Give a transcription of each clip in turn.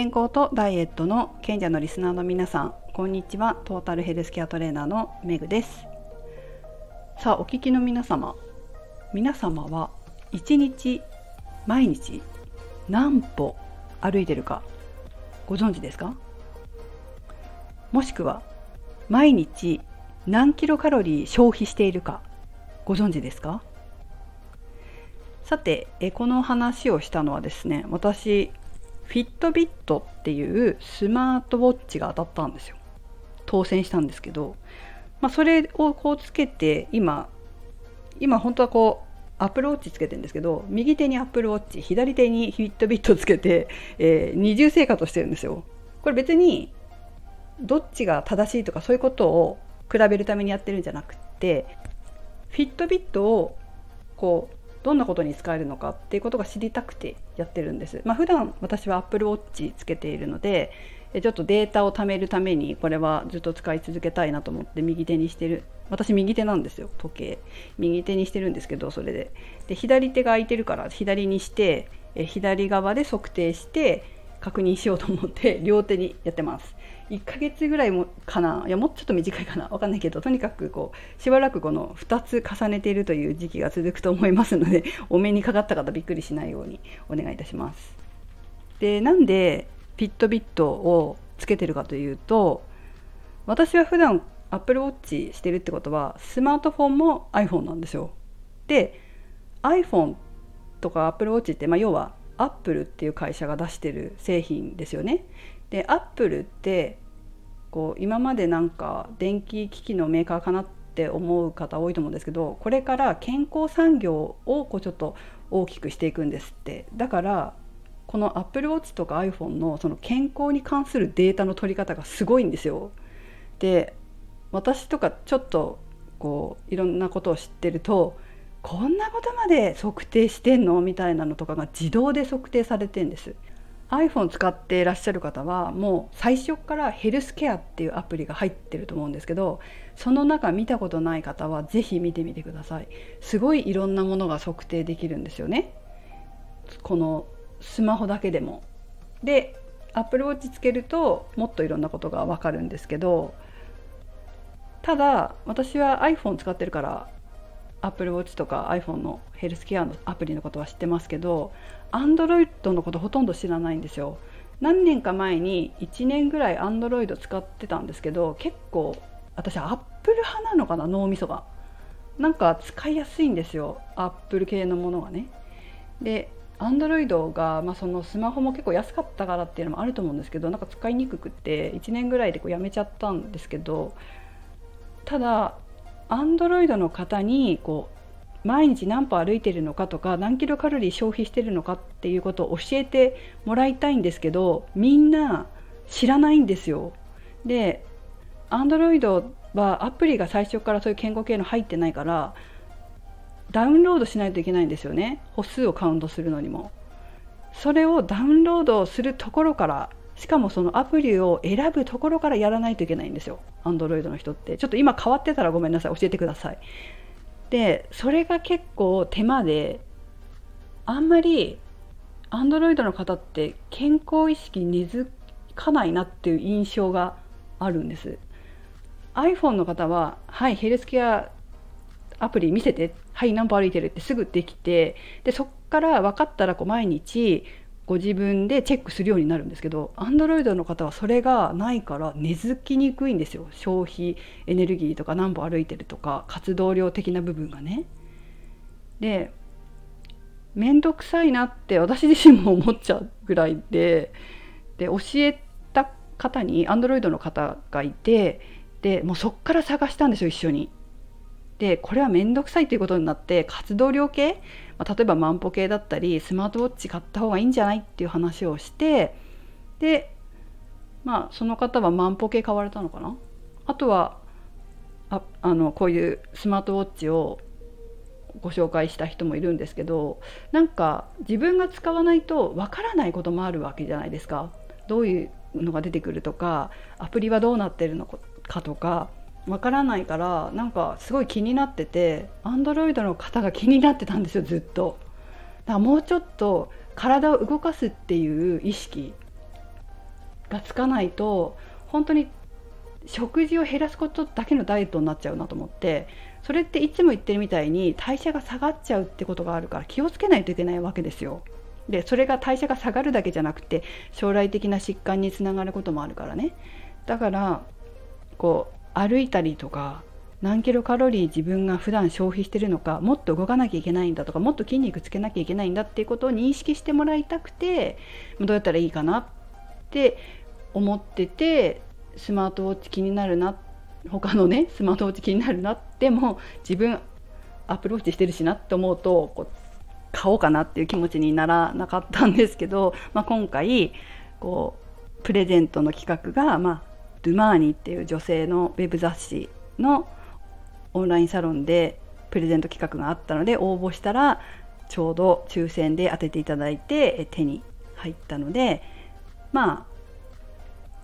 健康とダイエットの賢者のリスナーの皆さんこんにちは。トータルヘルスケアトレーナーのメグです。さあお聞きの皆様。皆様は一日毎日何歩歩いてるかご存知ですか？もしくは毎日何キロカロリー消費しているかご存知ですか？さてえこの話をしたのはですね私フィットビットっていうスマートウォッチが当たったんですよ。当選したんですけど、まあ、それをこうつけて今今本当はこうアップルウォッチつけてるんですけど右手にアップルウォッチ左手にフィットビットつけて、えー、二重生活をしてるんですよ。これ別にどっちが正しいとかそういうことを比べるためにやってるんじゃなくてフィットビットをこうどんなことに使えるのかっていうことが知りたくてやってるんです。まあ、普段私は Apple Watch つけているのでちょっとデータを貯めるためにこれはずっと使い続けたいなと思って右手にしてる。私右手なんですよ時計。右手にしてるんですけどそれで。で左手が空いてるから左にして左側で測定して確認しようと思って両手にやってます。1ヶ月ぐらいもかな？いやもうちょっと短いかな？分かんないけどとにかくこうしばらくこの2つ重ねているという時期が続くと思いますので お目にかかった方びっくりしないようにお願いいたします。でなんでピットビットをつけてるかというと私は普段 Apple Watch してるってことはスマートフォンも iPhone なんですよ。で iPhone とか Apple Watch って、まあ、要はアップルっていう会社が出してる製品ですよね。でアップルってこう今までなんか電気機器のメーカーかなって思う方多いと思うんですけどこれから健康産業をこうちょっと大きくしていくんですって。だからこの Apple Watch とか iPhone のその健康に関するデータの取り方がすごいんですよ。で私とかちょっとこういろんなことを知ってるとこんなことまで測定してんの？みたいなのとかが自動で測定されてんです。iPhone 使っていらっしゃる方はもう最初からヘルスケアっていうアプリが入ってると思うんですけどその中見たことない方は是非見てみてください。すごいいろんなものが測定できるんですよね。このスマホだけでも。で Apple Watch つけるともっといろんなことがわかるんですけどただ私は iPhone 使ってるから Apple Watch とか iPhone のヘルスケアのアプリのことは知ってますけど Android のことほとんど知らないんですよ。何年か前に1年ぐらい Android 使ってたんですけど結構私 Apple 派なのかな脳みそが。なんか使いやすいんですよ Apple 系のものがね。で Android が、まあ、そのスマホも結構安かったからっていうのもあると思うんですけどなんか使いにくくって1年ぐらいでこうやめちゃったんですけどただアンドロイドの方にこう毎日何歩歩いてるのかとか何キロカロリー消費してるのかっていうことを教えてもらいたいんですけどみんな知らないんですよ。でアンドロイドはアプリが最初からそういう健康系の入ってないからダウンロードしないといけないんですよね歩数をカウントするのにも。それをダウンロードするところからしかもそのアプリを選ぶところからやらないといけないんですよ。Android の人って。ちょっと今変わってたらごめんなさい。教えてください。でそれが結構手間であんまり Android の方って健康意識根付かないなっていう印象があるんです。iPhone の方ははいヘルスケアアプリ見せてはい何歩歩いてるってすぐできてでそっから分かったらこう毎日ご自分でチェックするようになるんですけど Android の方はそれがないから根付きにくいんですよ消費エネルギーとか何歩歩いてるとか活動量的な部分がね。で面倒くさいなって私自身も思っちゃうぐらいでで教えた方に Android の方がいてでもうそっから探したんですよ一緒に。でこれは面倒くさいということになって活動量計まあ、例えば万歩計だったりスマートウォッチ買った方がいいんじゃないっていう話をしてでまあその方は万歩計買われたのかな？あとはああのこういうスマートウォッチをご紹介した人もいるんですけどなんか自分が使わないとわからないこともあるわけじゃないですか。どういうのが出てくるとかアプリはどうなってるのかとかわからないからなんかすごい気になっててアンドロイドの方が気になってたんですよずっと。だからもうちょっと体を動かすっていう意識がつかないと本当に食事を減らすことだけのダイエットになっちゃうなと思ってそれっていつも言ってるみたいに代謝が下がっちゃうってことがあるから気をつけないといけないわけですよ。でそれが代謝が下がるだけじゃなくて将来的な疾患につながることもあるからねだからこう歩いたりとか何キロカロリー自分が普段消費してるのかもっと動かなきゃいけないんだとかもっと筋肉つけなきゃいけないんだっていうことを認識してもらいたくてどうやったらいいかなって思っててスマートウォッチ気になるな他のねスマートウォッチ気になるなっても自分アプルウォッチしてるしなって思うとこう買おうかなっていう気持ちにならなかったんですけど、まあ、今回こうプレゼントの企画が、まあ、ドゥマーニっていう女性のウェブ雑誌のオンラインサロンでプレゼント企画があったので応募したらちょうど抽選で当てていただいて手に入ったのでまあ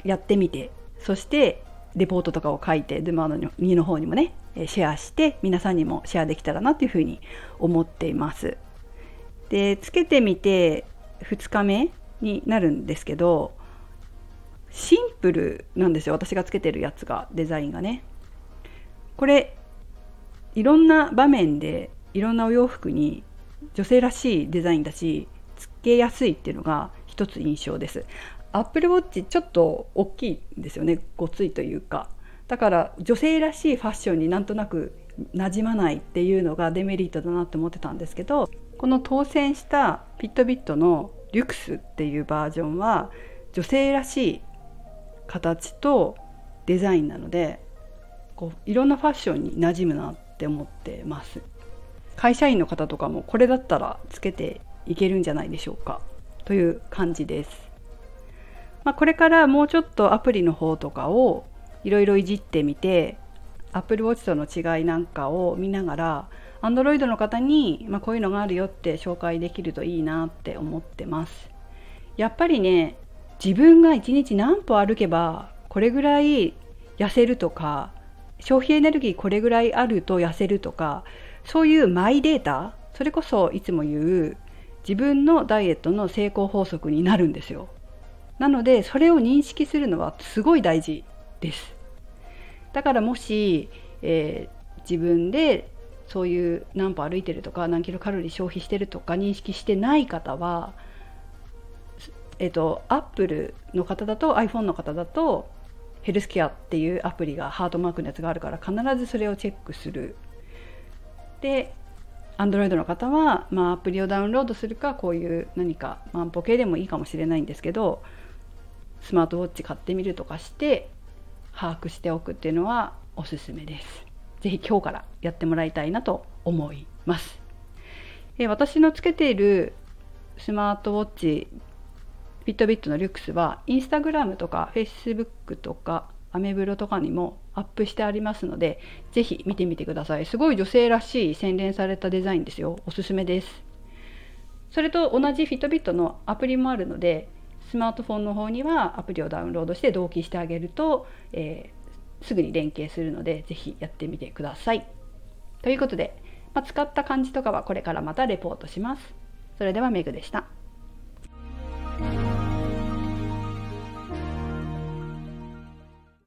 やってみてそしてレポートとかを書いてドゥマーの2の方にもねシェアして皆さんにもシェアできたらなというふうに思っています。でつけてみて2日目になるんですけどシンプルなんですよ私がつけてるやつがデザインがね。これいろんな場面でいろんなお洋服に女性らしいデザインだしつけやすいっていうのが一つ印象です。アップルウォッチちょっと大きいんですよねごついというか。だから女性らしいファッションになんとなく馴染まないっていうのがデメリットだなって思ってたんですけどこの当選したピットビットのリュクスっていうバージョンは女性らしい形とデザインなのでこういろんなファッションに馴染むなって思ってます。会社員の方とかもこれだったらつけていけるんじゃないでしょうか。という感じです、まあ、これからもうちょっとアプリの方とかをいろいろいじってみて Apple Watch との違いなんかを見ながら Android の方に、まあ、こういうのがあるよって紹介できるといいなって思ってます。やっぱりね自分が1日何歩歩けばこれぐらい痩せるとか消費エネルギーこれぐらいあると痩せるとかそういうマイデータそれこそいつも言う自分のダイエットの成功法則になるんですよ。なのでそれを認識するのはすごい大事です。だからもし、えー、自分でそういう何歩歩いてるとか何キロカロリー消費してるとか認識してない方はえっと、アップルの方だと iPhone の方だとヘルスケアっていうアプリがハートマークのやつがあるから必ずそれをチェックする。で Android の方は、まあ、アプリをダウンロードするかこういう何か万歩計でもいいかもしれないんですけどスマートウォッチ買ってみるとかして把握しておくっていうのはおすすめです。ぜひ今日からやってもらいたいなと思います。え私のつけているスマートウォッチビットビットのリュックスはインスタグラムとかフェイスブックとかアメブロとかにもアップしてありますのでぜひ見てみてください。すごい女性らしい洗練されたデザインですよ。おすすめです。それと同じフィットビットのアプリもあるのでスマートフォンの方にはアプリをダウンロードして同期してあげると、えー、すぐに連携するのでぜひやってみてください。ということで、まあ、使った感じとかはこれからまたレポートします。それではメグでした。